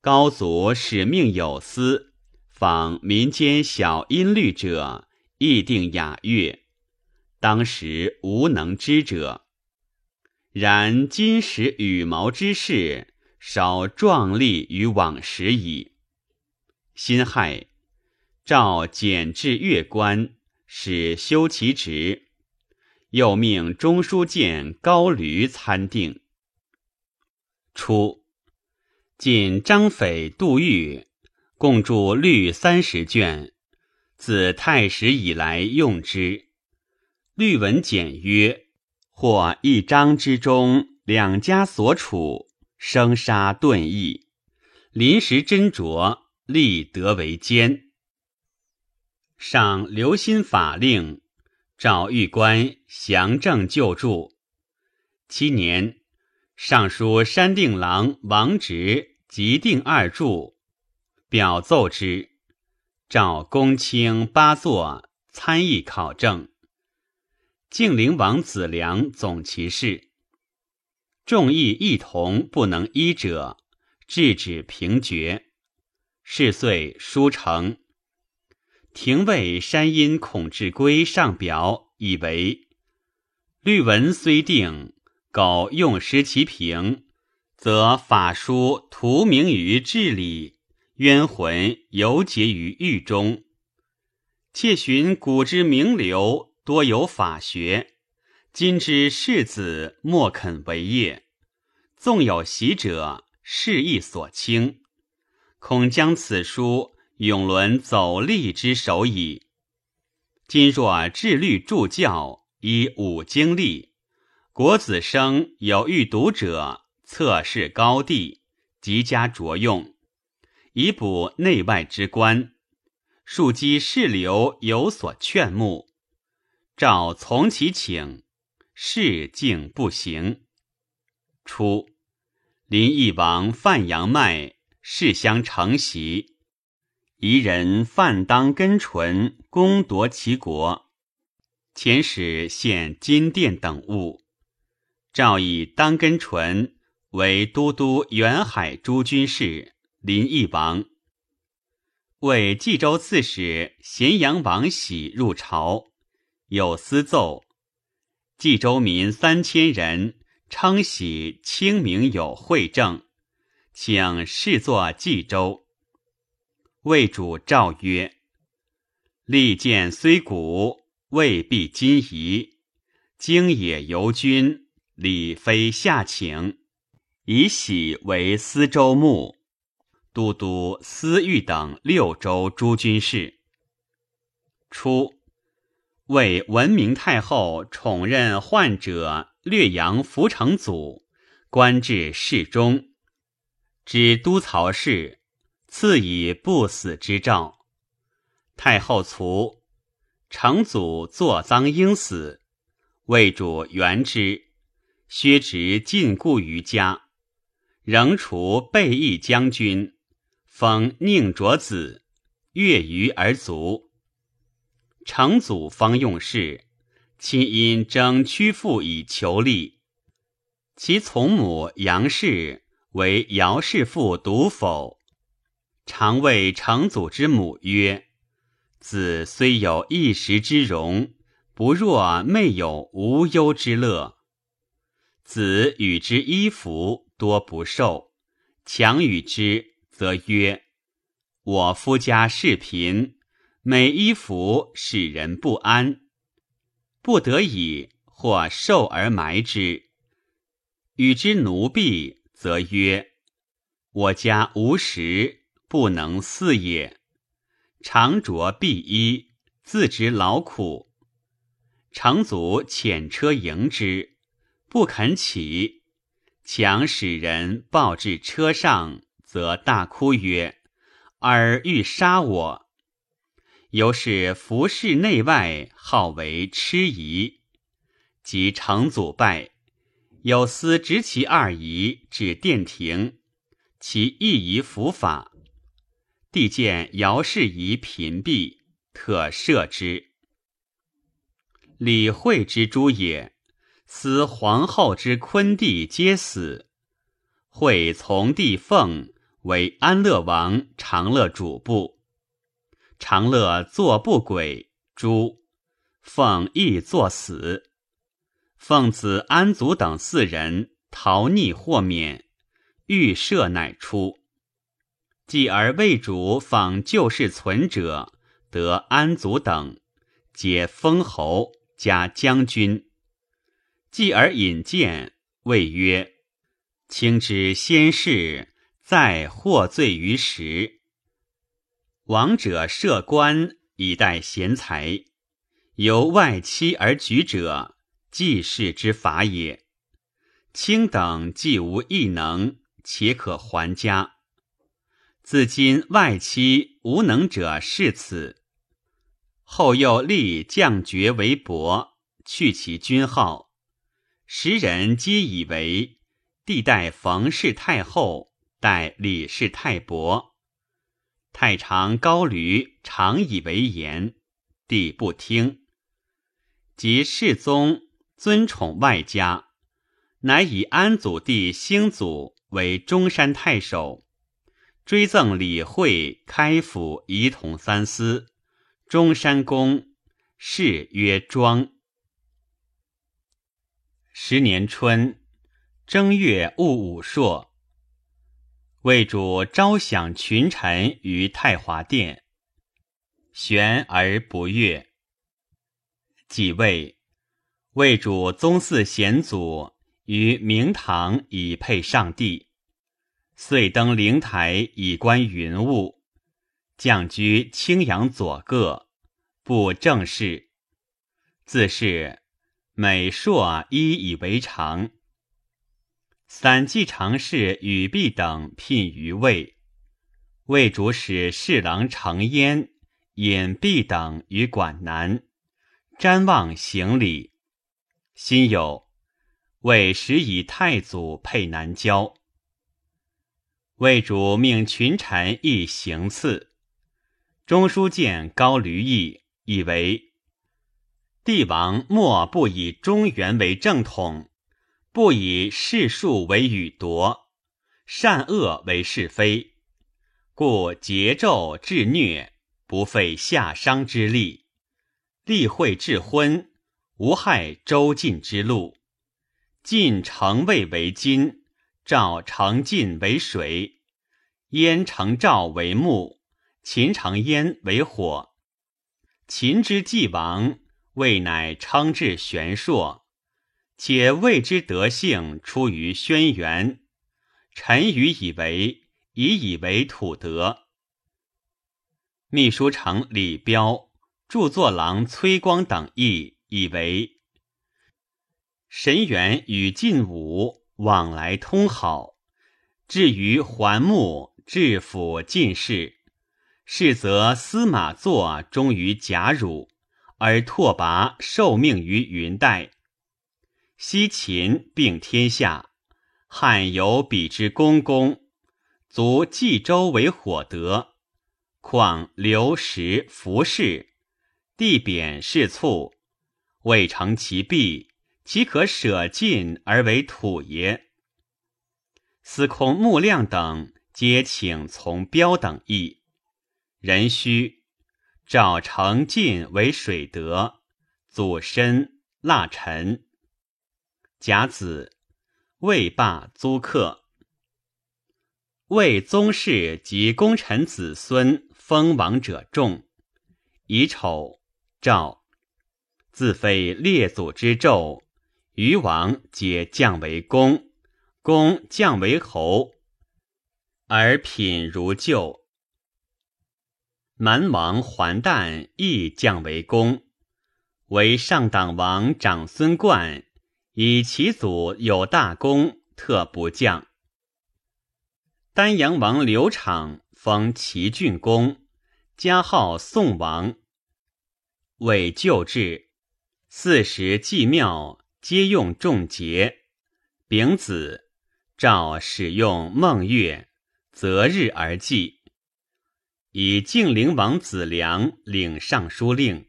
高祖使命有司，访民间小音律者。意定雅乐，当时无能知者。然今时羽毛之势，少壮丽于往时矣。辛亥，诏减至乐官，使修其职，又命中书监高驴参定。初，晋张斐、杜预共著律三十卷。自太史以来用之，律文简约，或一章之中两家所处生杀顿异，临时斟酌，立得为坚。上留心法令，赵玉官详正就著。七年，尚书山定郎王直即定二著，表奏之。赵公卿八座参议考证，敬陵王子良总其事，众议一同不能依者，制止平决。是岁书成，廷尉山阴孔志圭上表以为律文虽定，苟用失其平，则法书图名于治理。冤魂犹结于狱中，窃寻古之名流多有法学，今之世子莫肯为业，纵有喜者，事亦所轻。恐将此书永沦走吏之手矣。今若治律助教，以五经历，国子生有欲读者，测试高第，即加着用，以补内外之官。庶积士流有所劝慕，诏从其请，事竟不行。初，临邑王范阳迈世相承袭，夷人范当根纯攻夺其国，遣使献金殿等物。诏以当根纯为都督远海诸军事，临邑王。为冀州刺史咸阳王喜入朝，有私奏：冀州民三千人，称喜清明有惠政，请视作冀州。魏主诏曰：“利剑虽古，未必今宜。经也由君，礼非下请，以喜为司州牧。”都督司豫等六州诸军事。初，为文明太后宠任患者略阳扶城祖，官至侍中，知都曹氏，赐以不死之诏。太后卒，成祖坐赃应死，魏主元之，削职禁锢于家，仍除备役将军。封宁卓子，越余而卒。成祖方用事，亲因征屈父以求利，其从母杨氏为姚氏妇独否，常谓成祖之母曰：“子虽有一时之荣，不若昧有无忧之乐。子与之衣服多不受，强与之。”则曰：“我夫家世贫，每衣服使人不安，不得已或受而埋之。与之奴婢，则曰：我家无食，不能饲也。常着敝衣，自知劳苦。成祖遣车迎之，不肯起，强使人抱至车上。”则大哭曰：“尔欲杀我！”由是服侍内外，号为痴夷。及成祖败，有司执其二姨至殿庭，其一姨伏法。帝见姚氏仪贫婢，特赦之。李惠之诸也，思皇后之昆弟皆死，惠从帝凤。为安乐王长乐主簿，长乐坐不轨，诛。奉亦作死。奉子安祖等四人逃匿获免，欲赦乃出。继而魏主访旧事存者，得安祖等，皆封侯加将军。继而引荐，谓曰：“卿之先世。”再获罪于时，王者设官以待贤才，由外戚而举者，济世之法也。卿等既无异能，且可还家。自今外戚无能者是此，后又立将爵为伯，去其君号，时人皆以为帝代冯氏太后。待李氏太伯，太常高驴常以为言，帝不听。及世宗尊宠外家，乃以安祖帝兴祖为中山太守，追赠李惠开府仪同三司、中山公，谥曰庄。十年春正月戊午朔。魏主招享群臣于太华殿，悬而不悦。即位，魏主宗祀显祖于明堂以配上帝，遂登灵台以观云雾，降居青阳左各，布政事，自是每硕一以为常。散骑常侍宇弼等聘于魏，魏主使侍郎程焉、引弼等于管南，瞻望行礼。心有为时以太祖配南郊，魏主命群臣议行刺。中书监高驴义以为帝王莫不以中原为正统，不以世数为与夺，善恶为是非，故桀纣治虐，不费夏商之力，立会治昏。无害周晋之路，晋成魏为金，赵成晋为水，燕成赵为木，秦成燕为火。秦之既亡，魏乃称至玄硕，且魏之德性出于轩辕。臣愚以为，以以为土德。秘书丞李彪、著作郎崔光等译。以为神元与晋武往来通好，至于桓穆治府进士，是则司马作忠于贾汝，而拓跋受命于云代。西秦并天下，汉有比之公公，足冀州为火德，况刘石服氏，地贬士卒。未成其弊，岂可舍尽而为土也？司空穆亮等皆请从标等意。壬戌，赵成晋为水德，祖申腊辰。甲子，魏罢租客。魏宗室及功臣子孙封王者众。乙丑，赵。自废列祖之胄，余王皆降为公，公降为侯，而品如旧。蛮王桓旦亦降为公，为上党王长孙贯以其祖有大功，特不降。丹阳王刘昶封齐郡公，加号宋王，为旧制。四时祭庙，皆用重节。丙子，诏使用孟月，择日而祭。以晋陵王子良领尚书令。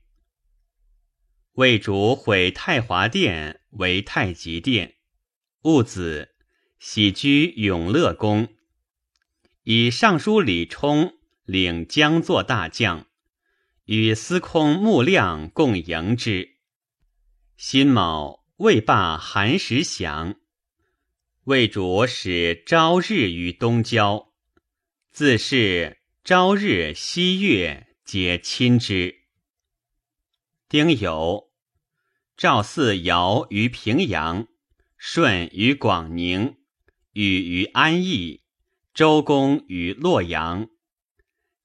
魏主毁太华殿为太极殿。戊子，喜居永乐宫。以尚书李冲领江作大将，与司空穆亮共迎之。辛卯，魏罢韩石降。魏主使朝日于东郊，自是朝日夕月皆亲之。丁酉，赵四尧于平阳，舜于广宁，禹于安邑，周公于洛阳，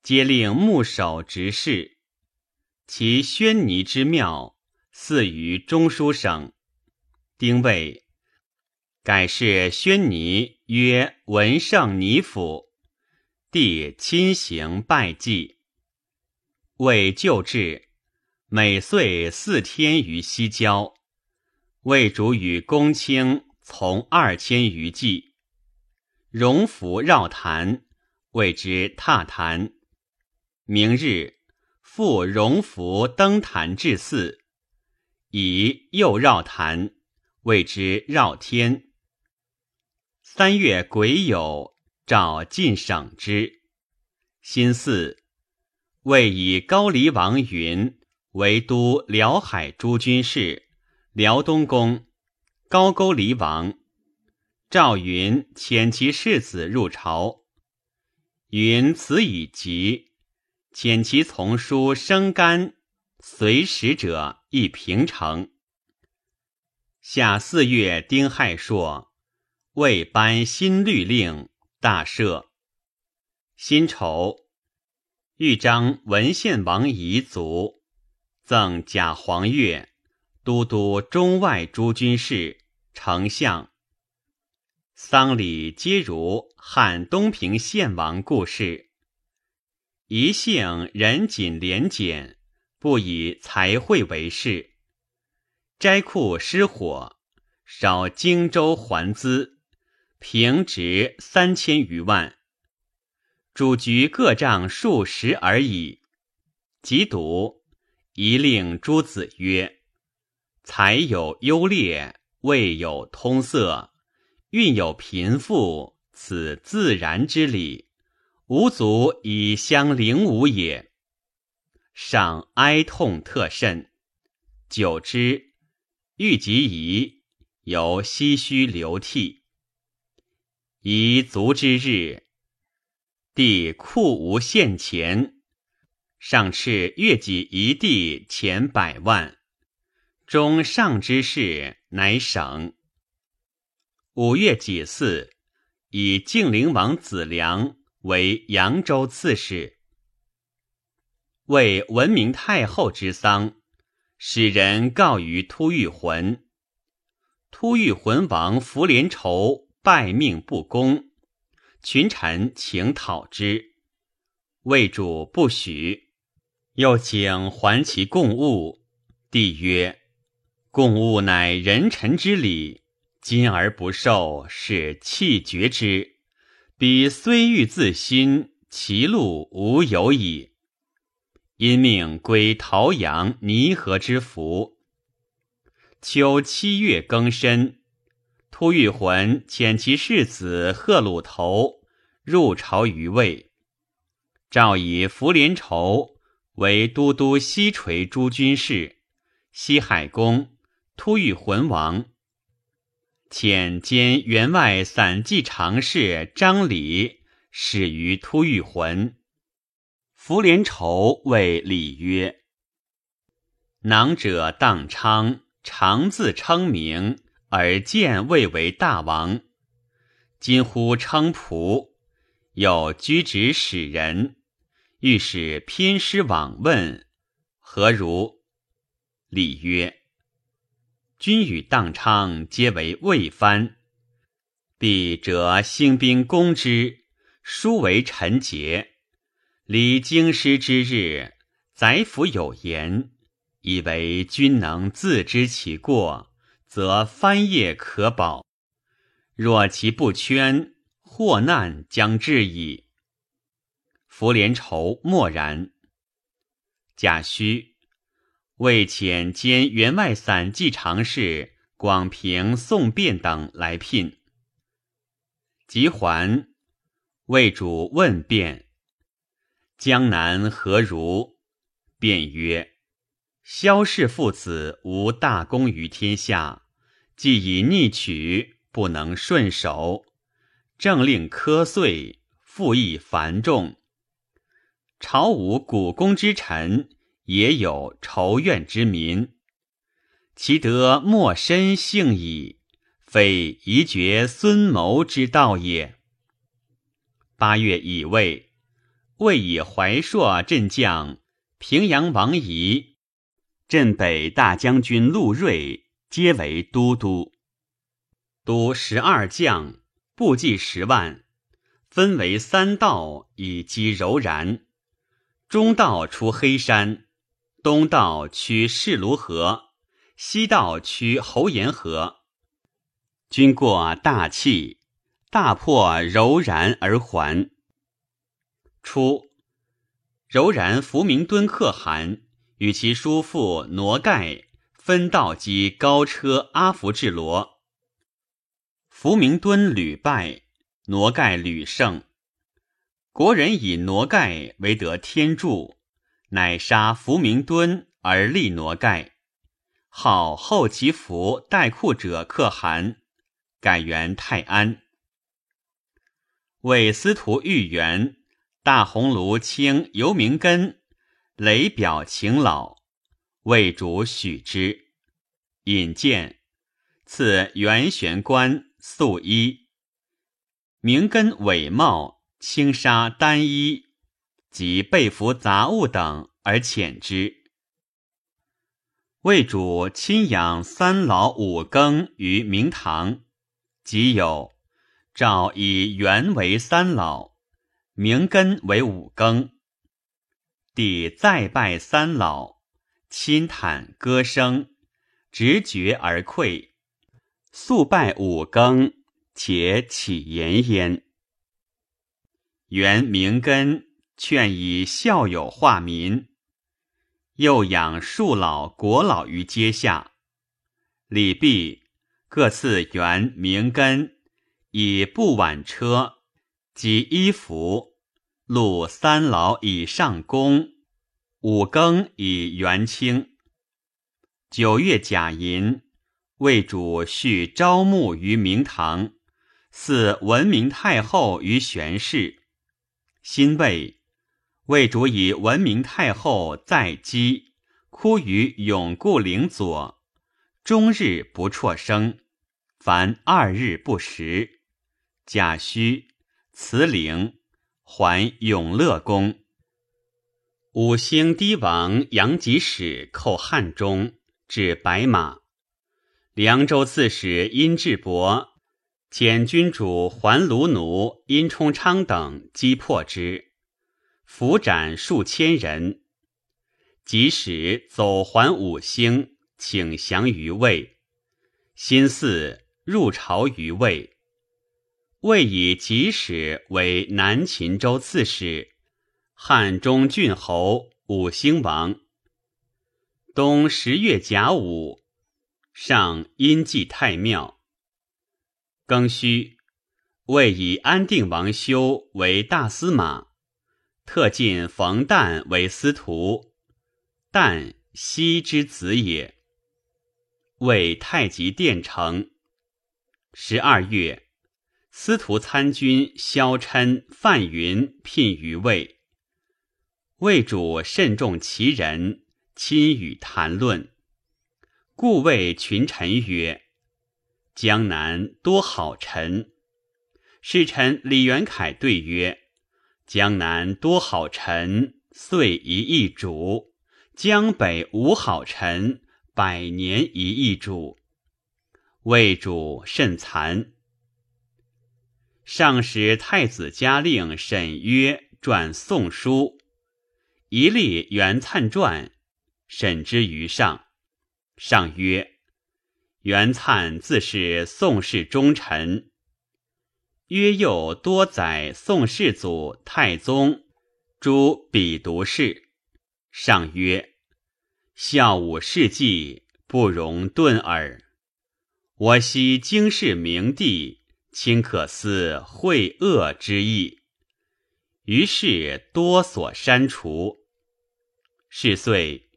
皆令牧守执事。其宣尼之庙。祀于中书省，丁未，改谥宣尼曰文圣尼府，帝亲行拜祭。为旧制，每岁四天于西郊，魏主与公卿从二千余骑，荣服绕坛，谓之踏坛。明日复荣服登坛至祀。以又绕坛，谓之绕天。三月癸酉，诏晋省之。辛巳，谓以高黎王云为都辽海诸军事、辽东宫，高句黎王。赵云遣其世子入朝，云此以急，遣其从书生干。随使者亦平城。夏四月丁亥朔，未颁新律令，大赦。辛丑，豫章文献王遗卒，赠贾黄钺都督中外诸军事、丞相。丧礼皆如汉东平献王故事。一姓仁谨廉俭，不以财会为事。斋库失火，少荆州还资，平值三千余万。主局各账数十而已。即读，一令诸子曰：“财有优劣，未有通色，运有贫富，此自然之理，无足以相凌吾也。”上哀痛特甚，久之。欲及仪，由唏嘘流涕。夷卒之日，帝库无献钱，上敕月给一地钱百万。中上之事，乃省。五月己巳，以晋陵王子良为扬州刺史。为文明太后之丧。使人告于突遇浑，突遇浑王伏连仇拜命不公，群臣请讨之，魏主不许，又请还其贡物。帝曰：“贡物乃人臣之礼，今而不受，是弃绝之。彼虽欲自新，其路无有矣。”因命归陶阳、泥河之服。秋七月庚申，突遇浑遣其世子贺鲁头入朝于魏，诏以福连仇为都督西垂诸军事、西海公、突遇浑王，遣兼员外散骑常侍张礼始于突遇浑。伏连仇谓礼曰：“囊者荡昌，常自称名，而见未为大王。今乎称仆，有居职使人，欲使偏师往问，何如？”礼曰：“君与荡昌皆为魏藩，必折兴兵攻之，殊为臣节。”离京师之日，宰府有言，以为君能自知其过，则藩业可保；若其不圈，祸难将至矣。福连仇默然。贾诩魏遣兼员外散骑常侍广平、宋辩等来聘。及还，魏主问辩。江南何如？便曰：“萧氏父子无大功于天下，既以逆取，不能顺守，政令苛碎，赋役繁重。朝无古公之臣，也有仇怨之民，其德莫深幸矣，非宜绝孙谋之道也。”八月乙未。魏以怀朔镇将平阳王仪、镇北大将军陆睿皆为都督，督十二将，部骑十万，分为三道以击柔然。中道出黑山，东道趋士卢河，西道趋侯延河。军过大气，大破柔然而还。初，柔然伏明敦可汗与其叔父挪盖分道击高车阿弗至罗，伏明敦屡败，挪盖屡胜。国人以挪盖为得天助，乃杀伏明敦而立挪盖，号后其福代库者可汗，改元泰安。为司徒豫元。大红炉清尤明根，雷表情老，魏主许之。引荐，赐元玄官素衣，明根伪帽，轻纱单衣及被服杂物等而遣之。魏主亲养三老五更于明堂，即有诏以元为三老，明根为五更。帝再拜三老，亲袒歌声，直觉而愧。速拜五更，且起言焉。元明根劝以孝友化民，又养庶老国老于阶下。礼毕，各赐元明根以布挽车及衣服，禄三老以上公，五更以元清。九月甲寅。魏主续招募于明堂，祀文明太后于玄室。辛未，魏主以文明太后在基，哭于永固陵左，终日不辍声，凡二日不食。甲戌辞陵，还永乐宫。五星堤王杨吉使寇汉中，至白马。凉州刺史殷志伯遣君主还卢奴殷冲昌等击破之，俘斩数千人。即使走还五星，请降于魏。新巳入朝于魏，魏以即使为南秦州刺史，汉中郡侯，五星王。冬十月甲午。上阴祭太庙。庚戌，魏以安定王修为大司马，特进冯诞为司徒。诞，西之子也。为太极殿丞。十二月，司徒参军萧琛、范云聘于魏。魏主慎重其人，亲与谈论。故谓群臣曰：“江南多好臣。”使臣李元凯对曰：“江南多好臣，岁一易主；江北无好臣，百年一易主。”魏主甚惭。上使太子嘉令沈约撰《宋书》，一立元粲传，审之于上。上曰：“元粲自是宋氏忠臣。”曰：“又多载宋世祖、太宗诸比读事。”上曰：“孝武事迹，不容顿耳。我昔经世明帝，卿可思会恶之意。”于是多所删除。是岁。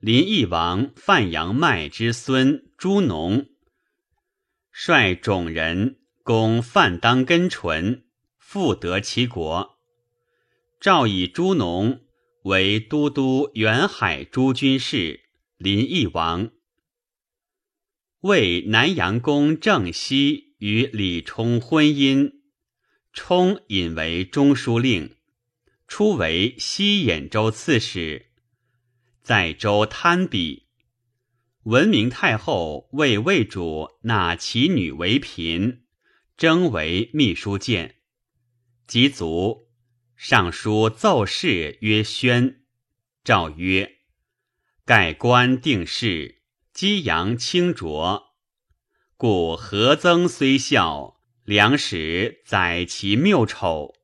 林邑王范阳迈之孙朱农，率种人攻范当根淳，复得其国。诏以朱农为都督远海诸军事。林邑王为南阳公郑熙与李冲婚姻，冲引为中书令，初为西兖州刺史。在州贪鄙，文明太后为魏主纳其女为嫔，征为秘书监。及卒，上书奏事曰：“宣。”诏曰：“盖官定事，激扬清浊，故何曾虽孝，良使载其谬丑。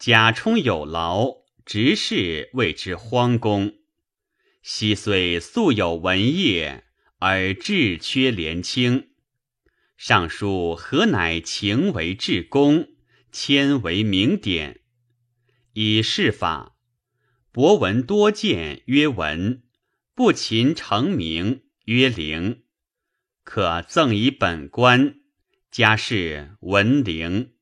贾充有劳，执事谓之荒功。”昔虽素有文业，而志缺廉清。尚书何乃情为至公，谦为明典？以事法，博闻多见，曰文；不勤成名，曰灵。可赠以本官，家世文灵。